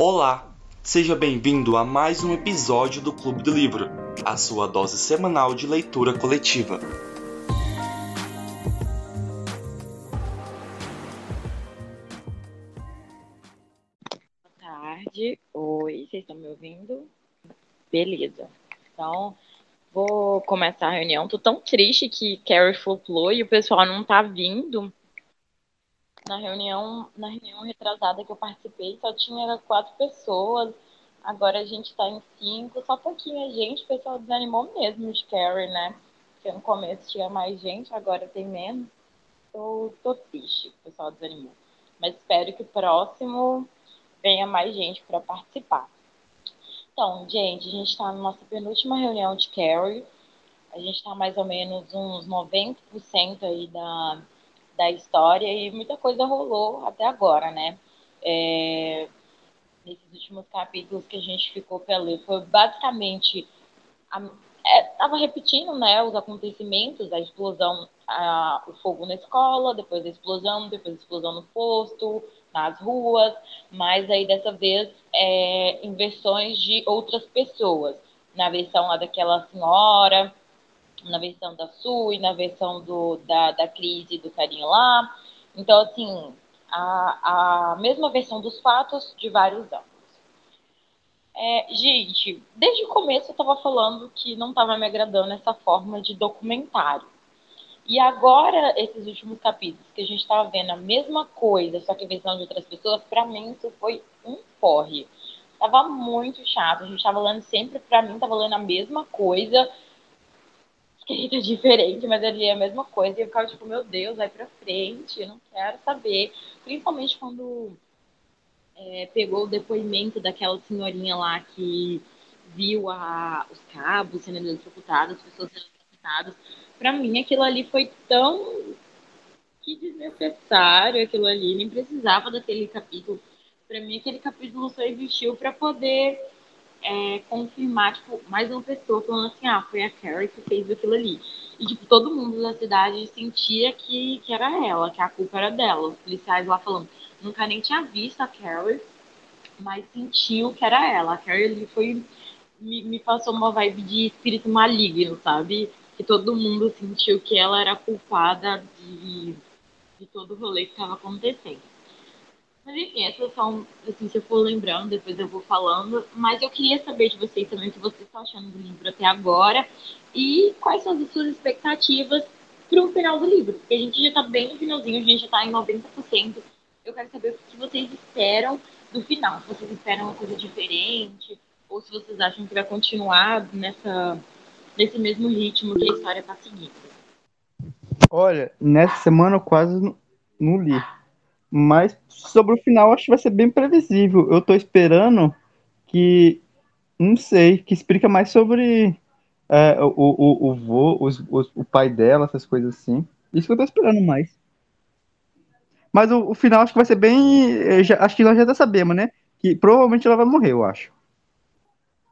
Olá, seja bem-vindo a mais um episódio do Clube do Livro, a sua dose semanal de leitura coletiva. Boa tarde. Oi, vocês estão me ouvindo? Beleza. Então, vou começar a reunião. Tô tão triste que Carrie flopou e o pessoal não tá vindo. Na reunião, na reunião retrasada que eu participei, só tinha quatro pessoas. Agora a gente tá em cinco, só pouquinha gente. O pessoal desanimou mesmo de Carrie, né? Porque no começo tinha mais gente, agora tem menos. Tô, tô triste, o pessoal desanimou. Mas espero que o próximo venha mais gente para participar. Então, gente, a gente está na nossa penúltima reunião de Carrie. A gente está mais ou menos uns 90% aí da, da história e muita coisa rolou até agora, né? É, nesses últimos capítulos que a gente ficou para ler, foi basicamente. Estava é, repetindo né, os acontecimentos, a explosão, a, o fogo na escola, depois a explosão, depois a explosão no posto, nas ruas, mas aí dessa vez é, em versões de outras pessoas. Na versão lá daquela senhora, na versão da Sue, na versão do, da, da crise do carinho lá. Então, assim, a, a mesma versão dos fatos de vários ângulos. É, gente, desde o começo eu estava falando que não estava me agradando essa forma de documentário. E agora, esses últimos capítulos, que a gente estava vendo a mesma coisa, só que a visão de outras pessoas, para mim isso foi um porre. Tava muito chato, a gente estava lendo sempre, para mim, tava lendo a mesma coisa, escrita diferente, mas ali é a mesma coisa. E eu ficava tipo, meu Deus, vai pra frente, eu não quero saber. Principalmente quando é, pegou o depoimento daquela senhorinha lá que viu a, os cabos sendo eletrocutados, as pessoas sendo eletrocutadas. Pra mim, aquilo ali foi tão que desnecessário aquilo ali, nem precisava daquele capítulo. Para mim, aquele capítulo só existiu para poder é, confirmar, tipo, mais uma pessoa falando assim, ah, foi a Carrie que fez aquilo ali. E, tipo, todo mundo da cidade sentia que, que era ela, que a culpa era dela. Os policiais lá falando, nunca nem tinha visto a Carrie, mas sentiu que era ela. A Carrie ali foi, me, me passou uma vibe de espírito maligno, sabe? Que todo mundo sentiu que ela era culpada de, de todo o rolê que estava acontecendo. Mas enfim, essas são, assim, se eu for lembrando, depois eu vou falando. Mas eu queria saber de vocês também o que vocês estão achando do livro até agora e quais são as suas expectativas para o final do livro. Porque a gente já está bem no finalzinho, a gente já está em 90%. Eu quero saber o que vocês esperam do final. Se vocês esperam uma coisa diferente ou se vocês acham que vai continuar nessa, nesse mesmo ritmo que a história está seguindo. Olha, nessa semana eu quase não li. Mas sobre o final, acho que vai ser bem previsível. Eu tô esperando que. Não sei, que explica mais sobre é, o, o, o vô, os, os, o pai dela, essas coisas assim. Isso que eu tô esperando mais. Mas o, o final acho que vai ser bem. Já, acho que nós já tá sabemos, né? Que provavelmente ela vai morrer, eu acho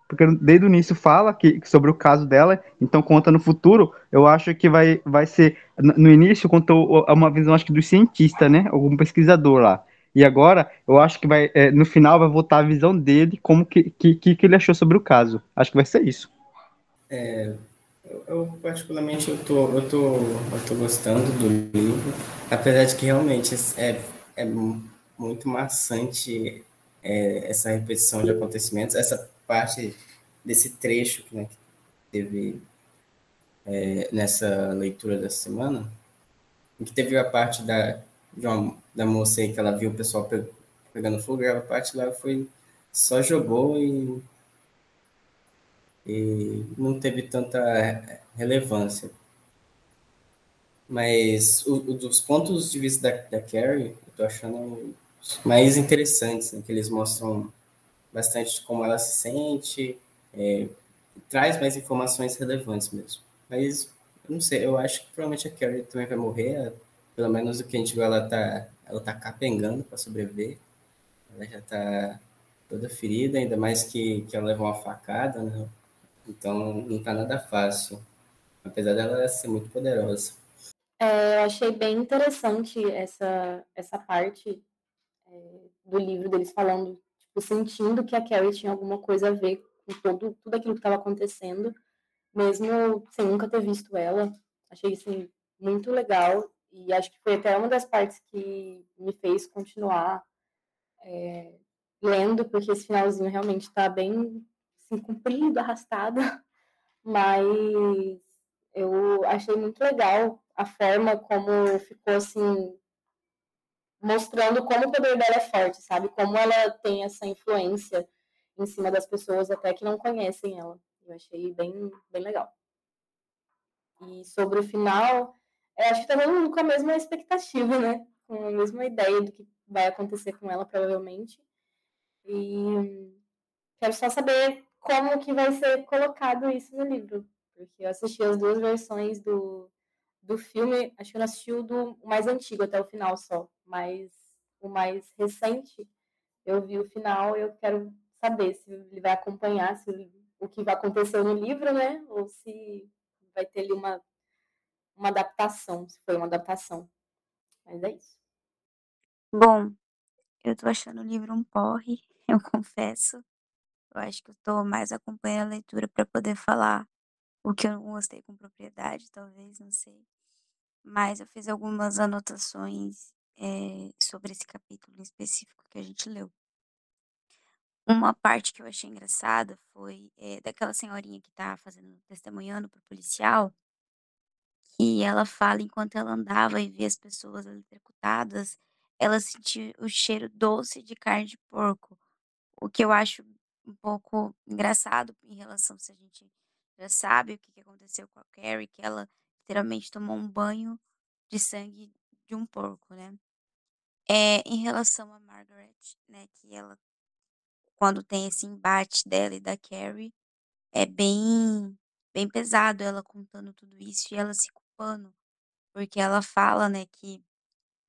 porque desde o início fala que, sobre o caso dela, então conta no futuro, eu acho que vai, vai ser, no início contou uma visão, acho que do cientista, né, algum pesquisador lá, e agora eu acho que vai, é, no final vai voltar a visão dele, como que, que, que ele achou sobre o caso, acho que vai ser isso. É, eu, particularmente eu tô, eu tô, eu tô gostando do livro, apesar de que realmente é, é muito maçante é, essa repetição de acontecimentos, essa parte desse trecho né, que teve é, nessa leitura da semana, em que teve a parte da, uma, da moça aí que ela viu o pessoal pegando fogo, e a parte lá foi só jogou e, e não teve tanta relevância. Mas o, o, dos pontos de vista da, da Carrie, eu tô achando mais interessantes, né, que eles mostram bastante como ela se sente, é, traz mais informações relevantes mesmo. Mas, não sei, eu acho que provavelmente a Carrie também vai morrer, pelo menos o que a gente viu, ela tá, ela tá capengando para sobreviver, ela já tá toda ferida, ainda mais que, que ela levou uma facada, né? Então, não tá nada fácil, apesar dela ser muito poderosa. É, eu achei bem interessante essa, essa parte é, do livro deles falando sentindo que a Carrie tinha alguma coisa a ver com todo, tudo aquilo que estava acontecendo, mesmo sem nunca ter visto ela. Achei, assim, muito legal. E acho que foi até uma das partes que me fez continuar é, lendo, porque esse finalzinho realmente está bem assim, comprido, arrastado. Mas eu achei muito legal a forma como ficou assim mostrando como o poder dela é forte, sabe? Como ela tem essa influência em cima das pessoas até que não conhecem ela. Eu achei bem, bem legal. E sobre o final, acho que tá todo mundo com a mesma expectativa, né? Com a mesma ideia do que vai acontecer com ela, provavelmente. E quero só saber como que vai ser colocado isso no livro. Porque eu assisti as duas versões do, do filme, acho que eu não assisti o do mais antigo até o final só, mas o mais recente eu vi o final eu quero saber se ele vai acompanhar se o que vai acontecer no livro, né? Ou se vai ter ali uma, uma adaptação, se foi uma adaptação. Mas é isso. Bom, eu tô achando o livro um porre, eu confesso. Eu acho que eu tô mais acompanhando a leitura para poder falar o que eu não gostei com propriedade, talvez, não sei mas eu fiz algumas anotações é, sobre esse capítulo específico que a gente leu. Uma parte que eu achei engraçada foi é, daquela senhorinha que tá fazendo, testemunhando pro policial, que ela fala enquanto ela andava e via as pessoas eletrocutadas, ela sentia o cheiro doce de carne de porco, o que eu acho um pouco engraçado em relação se a gente já sabe o que aconteceu com a Carrie, que ela literalmente tomou um banho de sangue de um porco, né. É em relação a Margaret, né, que ela quando tem esse embate dela e da Carrie, é bem bem pesado ela contando tudo isso e ela se culpando, porque ela fala, né, que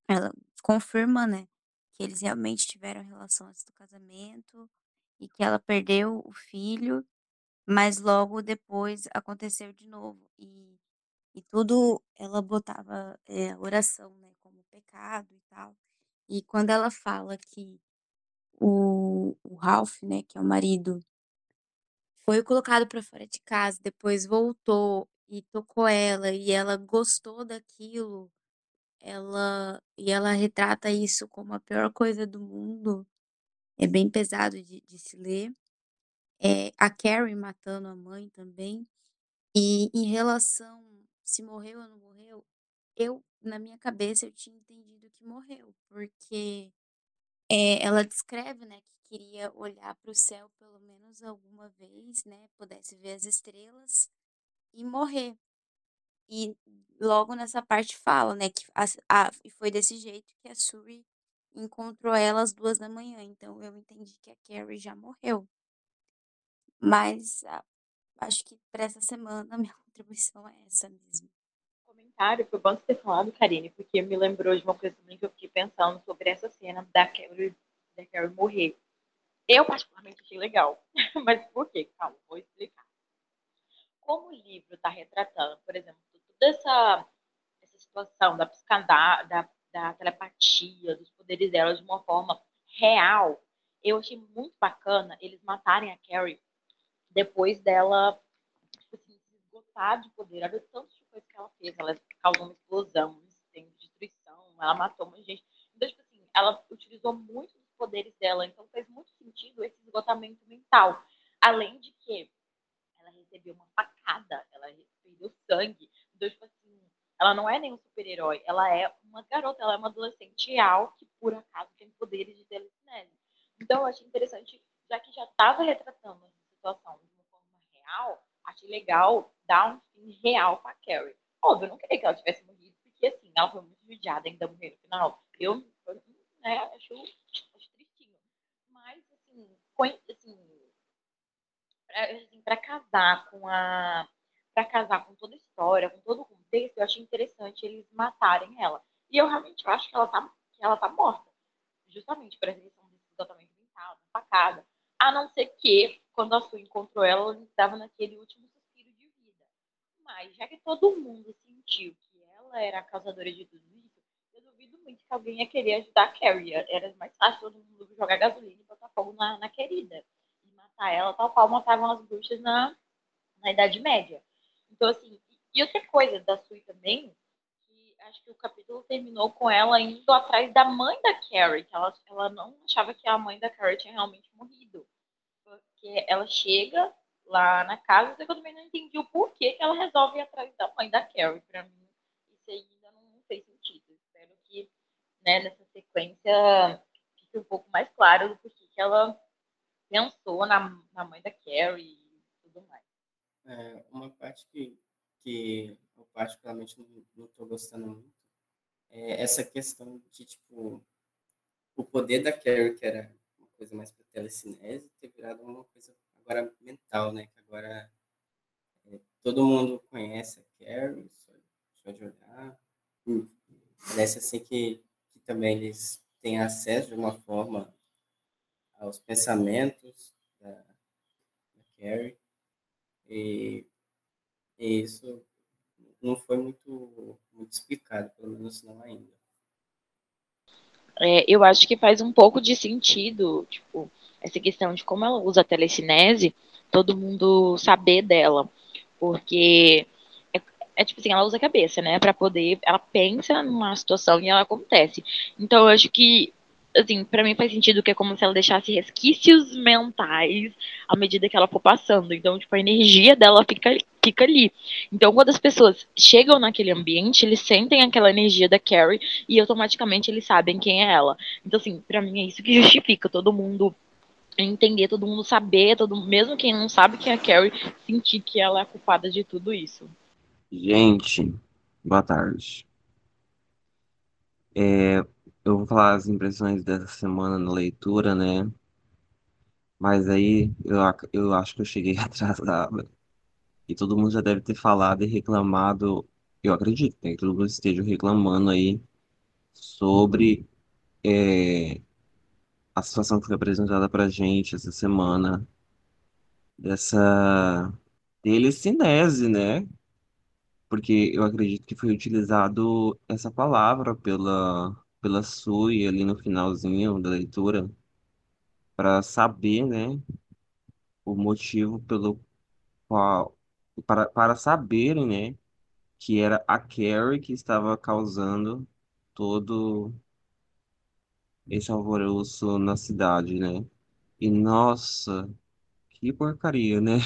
ela confirma, né, que eles realmente tiveram relação antes do casamento e que ela perdeu o filho, mas logo depois aconteceu de novo. E e tudo ela botava, eh, oração, né, como pecado e tal. E quando ela fala que o o Ralph, né, que é o marido foi colocado para fora de casa, depois voltou e tocou ela e ela gostou daquilo, ela e ela retrata isso como a pior coisa do mundo, é bem pesado de de se ler. Eh, a Carrie matando a mãe também. E em relação se morreu ou não morreu, eu, na minha cabeça, eu tinha entendido que morreu, porque eh, ela descreve, né, que queria olhar para o céu pelo menos alguma vez, né, pudesse ver as estrelas e morrer. E logo nessa parte fala, né, que a e foi desse jeito que a Suri encontrou ela às duas da manhã. então eu entendi que a Carrie já morreu. Mas, a acho que para essa semana a minha contribuição é essa mesmo. Comentário, foi bom você ter falado, Karine, porque me lembrou de uma coisa também que eu fiquei pensando sobre essa cena da Carrie, da Carrie morrer. Eu, particularmente, achei legal. Mas por quê? Calma, vou explicar. Como o livro está retratando, por exemplo, toda essa, essa situação da psicada, da, da telepatia, dos poderes dela de uma forma real, eu achei muito bacana eles matarem a Carrie depois dela tipo assim, se esgotar de poder. Olha o tanto de coisa que ela fez. Ela causou uma explosão, um incêndio, destruição, ela matou muita gente. Então, tipo assim, ela utilizou muito dos poderes dela. Então fez muito sentido esse esgotamento mental. Além de que ela recebeu uma facada, ela perdeu sangue. Então, tipo assim, ela não é nenhum super-herói, ela é uma garota, ela é uma adolescente real que, por acaso, tem poderes de telecinese. Então, eu achei interessante, já que já estava retratando situação de uma forma real, achei legal dar um fim real pra Carrie. Óbvio, eu não queria que ela tivesse morrido, porque assim, ela foi muito judiada ainda morrer no final. Eu, né, acho, acho tristinho. Mas, assim, foi, assim, pra, assim, pra casar com a. Pra casar com toda a história, com todo o contexto, eu achei interessante eles matarem ela. E eu realmente acho que ela tá, que ela tá morta. Justamente por essa questão desse esgotamento mental, da facada. A não ser que quando a Sue encontrou ela, ela estava naquele último. Mas, já que todo mundo sentiu que ela era a causadora de tudo isso, eu duvido muito que alguém ia querer ajudar a Carrie. Era mais fácil todo mundo jogar gasolina e botar fogo na, na querida. E matar ela, tal qual matavam as bruxas na, na Idade Média. Então, assim, e outra coisa da Sui também, que acho que o capítulo terminou com ela indo atrás da mãe da Carrie, que ela, ela não achava que a mãe da Carrie tinha realmente morrido. Porque ela chega lá na casa, só que eu também não entendi o porquê que ela resolve ir atrás da mãe da Carrie. Pra mim, isso ainda não fez sentido. Espero que né, nessa sequência fique um pouco mais claro do porquê que ela pensou na, na mãe da Carrie e tudo mais. É, uma parte que, que eu particularmente não estou gostando muito é essa questão de, tipo, o poder da Carrie, que era uma coisa mais para telecinese, ter virado uma coisa agora mental, né? Que agora é, todo mundo conhece a Carrie, só, só de olhar. Hum, parece assim que, que também eles têm acesso de uma forma aos pensamentos da, da Carrie. E, e, isso não foi muito, muito explicado, pelo menos não ainda. É, eu acho que faz um pouco de sentido, tipo, essa questão de como ela usa a telecinese, todo mundo saber dela. Porque é, é tipo assim, ela usa a cabeça, né? para poder. Ela pensa numa situação e ela acontece. Então eu acho que assim, para mim faz sentido que é como se ela deixasse resquícios mentais à medida que ela for passando. Então, tipo, a energia dela fica, fica ali. Então, quando as pessoas chegam naquele ambiente, eles sentem aquela energia da Carrie e automaticamente eles sabem quem é ela. Então, assim, para mim é isso que justifica todo mundo entender, todo mundo saber, todo mesmo quem não sabe quem é a Carrie, sentir que ela é culpada de tudo isso. Gente, boa tarde. É, eu vou falar as impressões dessa semana na leitura, né? Mas aí eu, eu acho que eu cheguei atrasado. E todo mundo já deve ter falado e reclamado. Eu acredito né, que todo mundo esteja reclamando aí sobre é, a situação que foi apresentada pra gente essa semana. Dessa telecinese, né? Porque eu acredito que foi utilizado essa palavra pela pela Sui ali no finalzinho da leitura para saber, né, o motivo pelo qual para, para saberem, né, que era a Carrie que estava causando todo esse alvoroço na cidade, né? E nossa, que porcaria, né?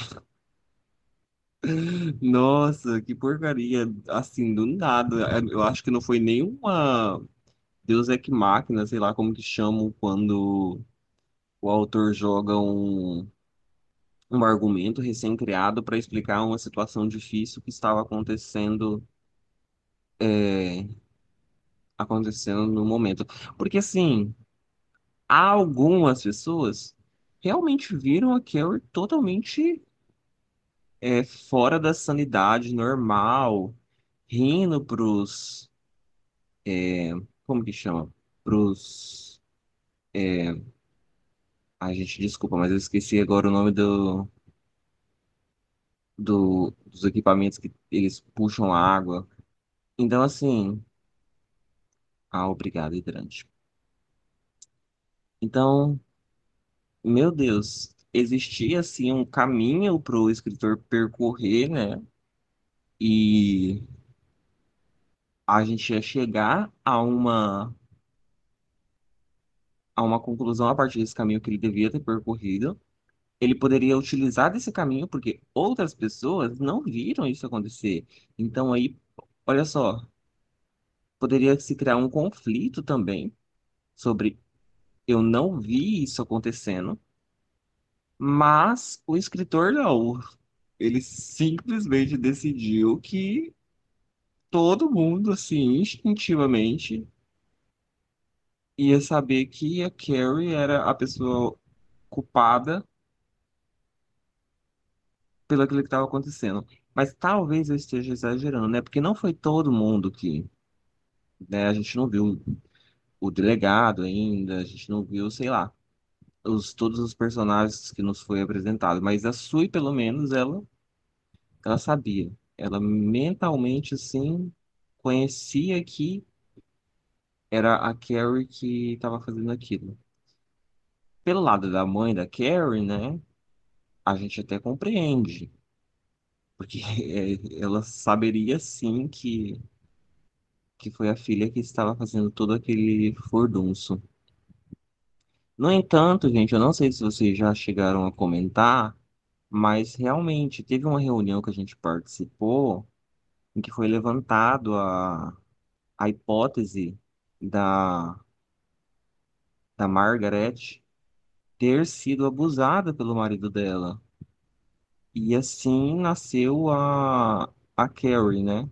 Nossa, que porcaria, assim, do nada. Eu acho que não foi nenhuma Deus é que máquina, sei lá como que chamam quando o autor joga um, um argumento recém-criado para explicar uma situação difícil que estava acontecendo é, acontecendo no momento. Porque assim, algumas pessoas realmente viram a Carrie totalmente é, fora da sanidade normal, rindo pros é, como que chama? Pros. É... Ai, gente, desculpa, mas eu esqueci agora o nome do, do, dos equipamentos que eles puxam a água. Então, assim. Ah, obrigado, hidrante. Então, meu Deus, existia assim um caminho para o escritor percorrer, né? E a gente ia chegar a uma a uma conclusão a partir desse caminho que ele devia ter percorrido. Ele poderia utilizar desse caminho porque outras pessoas não viram isso acontecer. Então aí, olha só, poderia se criar um conflito também sobre eu não vi isso acontecendo, mas o escritor não. Ele simplesmente decidiu que todo mundo, assim, instintivamente, ia saber que a Carrie era a pessoa culpada pelo aquilo que estava acontecendo. Mas talvez eu esteja exagerando, né? Porque não foi todo mundo que, né? A gente não viu o delegado ainda, a gente não viu, sei lá, os, todos os personagens que nos foi apresentado. Mas a Sui, pelo menos, ela, ela sabia. Ela mentalmente, assim, conhecia que era a Carrie que estava fazendo aquilo. Pelo lado da mãe da Carrie, né? A gente até compreende. Porque ela saberia sim que, que foi a filha que estava fazendo todo aquele furdunço. No entanto, gente, eu não sei se vocês já chegaram a comentar, mas realmente teve uma reunião que a gente participou em que foi levantado a, a hipótese da, da Margaret ter sido abusada pelo marido dela. E assim nasceu a, a Carrie, né?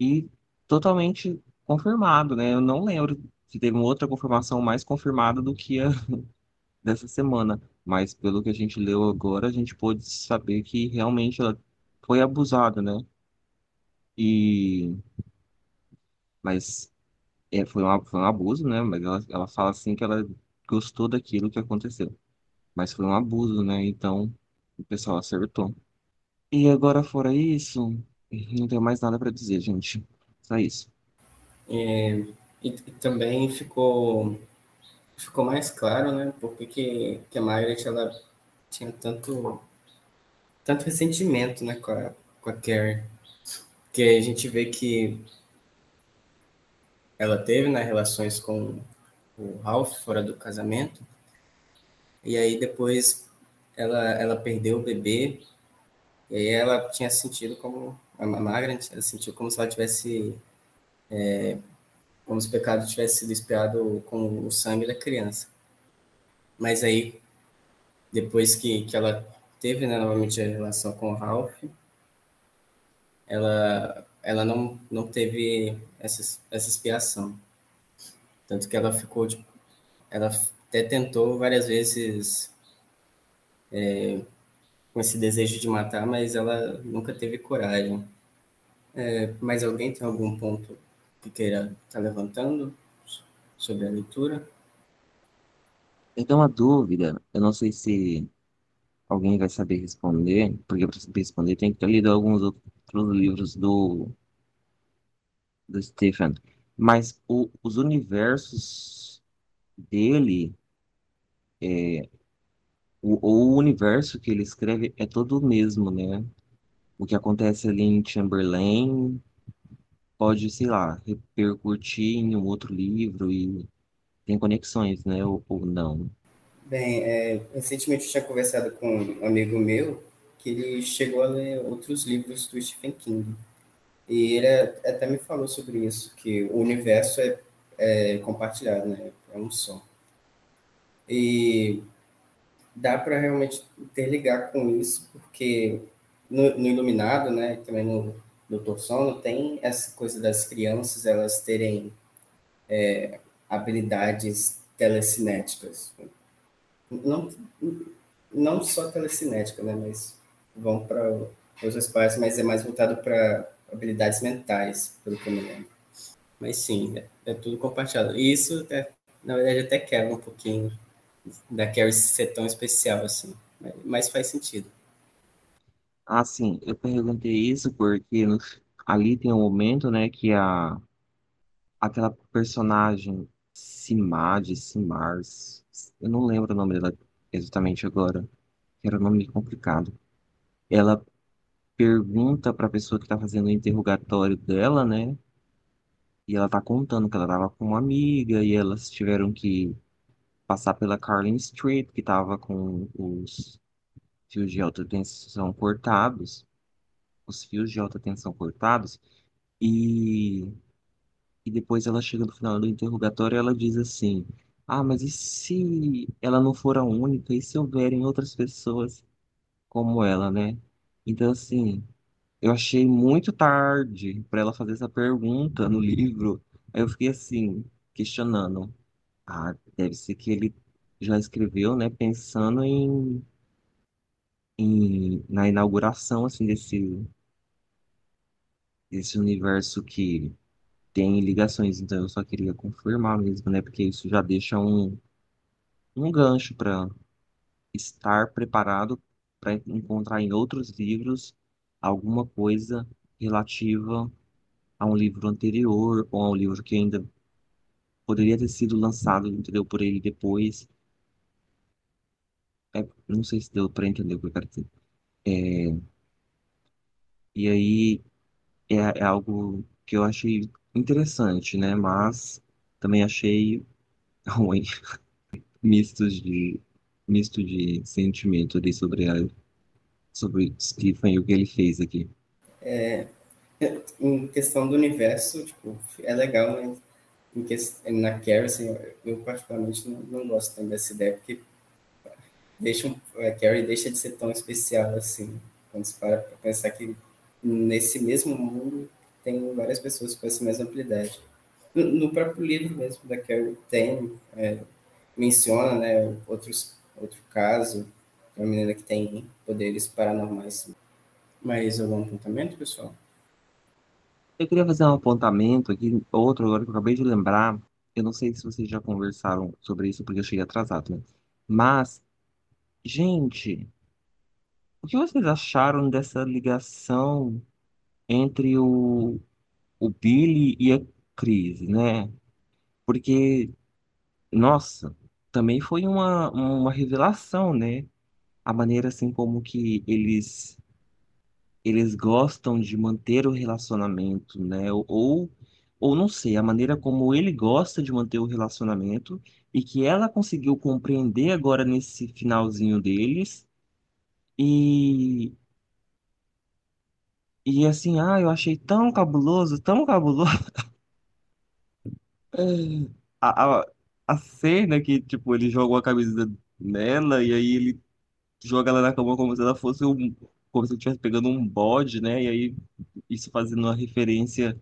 E totalmente confirmado, né? Eu não lembro se teve uma outra confirmação mais confirmada do que a dessa semana. Mas pelo que a gente leu agora, a gente pôde saber que realmente ela foi abusada, né? E mas é, foi, uma, foi um abuso, né? Mas ela, ela fala assim que ela gostou daquilo que aconteceu. Mas foi um abuso, né? Então o pessoal acertou. E agora, fora isso, não tenho mais nada para dizer, gente. Só isso. É, e, e também ficou ficou mais claro, né? Porque que, que a Margaret ela tinha tanto tanto ressentimento, né, com a, com a Carrie. Que a gente vê que ela teve né, relações com o Ralph fora do casamento. E aí depois ela, ela perdeu o bebê. E aí ela tinha sentido como a Margaret, ela sentiu como se ela tivesse é, como se o pecado tivesse sido espiado com o sangue da criança. Mas aí, depois que, que ela teve né, novamente a relação com o Ralph, ela, ela não, não teve essa, essa expiação. Tanto que ela ficou, ela até tentou várias vezes é, com esse desejo de matar, mas ela nunca teve coragem. É, mas alguém tem algum ponto que queira estar tá levantando sobre a leitura? Eu tenho uma dúvida, eu não sei se alguém vai saber responder, porque para saber responder tem que ter lido alguns outros livros do, do Stephen. Mas o, os universos dele, é, o, o universo que ele escreve é todo o mesmo, né? O que acontece ali em Chamberlain pode, sei lá, repercutir em um outro livro e tem conexões, né? Ou, ou não. Bem, é, recentemente eu tinha conversado com um amigo meu que ele chegou a ler outros livros do Stephen King. E ele até me falou sobre isso, que o universo é, é compartilhado, né? É um só. E dá para realmente interligar com isso, porque no, no Iluminado, né, também no Doutor Sono, tem essa coisa das crianças elas terem é, habilidades telecinéticas. Não, não só telecinética, né, mas vão para outras partes, mas é mais voltado para habilidades mentais, pelo que eu me lembro. Mas sim, é, é tudo compartilhado. E isso, na verdade, até quebra um pouquinho da Carrie ser tão especial assim, mas faz sentido. Ah, sim, eu perguntei isso porque ali tem um momento, né, que a aquela personagem Simad, Simars, eu não lembro o nome dela exatamente agora, que era um nome complicado. Ela pergunta para a pessoa que está fazendo o interrogatório dela, né? E ela tá contando que ela tava com uma amiga e elas tiveram que passar pela Carlin Street, que tava com os fios de alta tensão cortados, os fios de alta tensão cortados, e, e depois ela chega no final do interrogatório e ela diz assim, ah, mas e se ela não for a única? E se houverem outras pessoas como ela, né? Então, assim, eu achei muito tarde para ela fazer essa pergunta no livro. Aí eu fiquei assim, questionando. Ah, deve ser que ele já escreveu, né, pensando em em, na inauguração assim desse desse universo que tem ligações. Então eu só queria confirmar mesmo, né? Porque isso já deixa um, um gancho para estar preparado para encontrar em outros livros alguma coisa relativa a um livro anterior ou a um livro que ainda poderia ter sido lançado, entendeu, por ele depois. É, não sei se deu para entender o que eu quero dizer. É, e aí é, é algo que eu achei interessante, né? Mas também achei ruim, mistos de misto de sentimento ali sobre a sobre Stephen e o que ele fez aqui. É, em questão do universo, tipo, é legal, né? Em que, na Carrie, assim, eu particularmente não, não gosto tanto dessa ideia, porque deixa, a Carrie deixa de ser tão especial assim, quando se para para pensar que nesse mesmo mundo tem várias pessoas com essa mesma habilidade. No, no próprio livro mesmo da Carrie tem, é, menciona, né, outros, outro caso, uma menina que tem poderes paranormais. Mais algum apontamento, pessoal? Eu queria fazer um apontamento aqui, outro agora que eu acabei de lembrar. Eu não sei se vocês já conversaram sobre isso, porque eu cheguei atrasado, né? Mas, gente, o que vocês acharam dessa ligação entre o, o Billy e a Chris, né? Porque, nossa, também foi uma, uma revelação, né? A maneira assim como que eles eles gostam de manter o relacionamento, né? Ou, ou não sei, a maneira como ele gosta de manter o relacionamento e que ela conseguiu compreender agora nesse finalzinho deles. E, e assim, ah, eu achei tão cabuloso, tão cabuloso. A, a, a cena que, tipo, ele joga a camisa nela e aí ele joga ela na cama como se ela fosse um, como se ele estivesse pegando um bode, né? E aí isso fazendo uma referência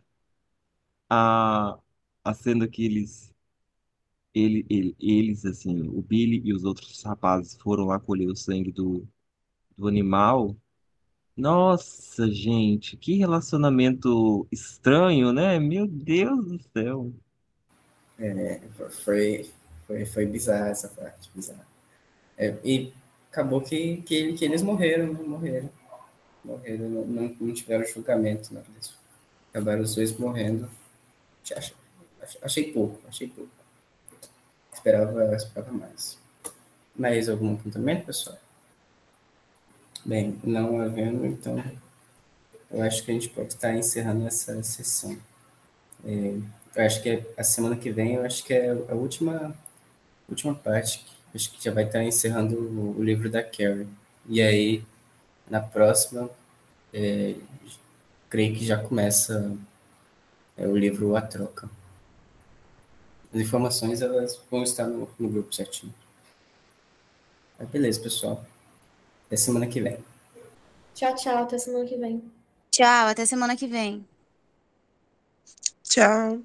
à, à cena que eles, ele, ele, eles, assim, o Billy e os outros rapazes foram lá colher o sangue do, do animal. Nossa, gente, que relacionamento estranho, né? Meu Deus do céu. É, foi, foi, foi bizarra essa parte, bizarra. É, e acabou que, que, que eles morreram, né? morreram. Morreram, não, não, não tiveram julgamento, né? Eles acabaram os dois morrendo. Achei, achei pouco, achei pouco. Esperava, esperava mais. Mais algum apontamento, pessoal? Bem, não havendo, então, eu acho que a gente pode estar encerrando essa sessão. É, eu acho que a semana que vem, eu acho que é a última, última parte, acho que já vai estar encerrando o, o livro da Carrie. E aí, na próxima, é, creio que já começa é, o livro A Troca. As informações elas vão estar no, no grupo certinho. Mas beleza, pessoal. Até semana que vem. Tchau, tchau. Até semana que vem. Tchau, até semana que vem. Tchau.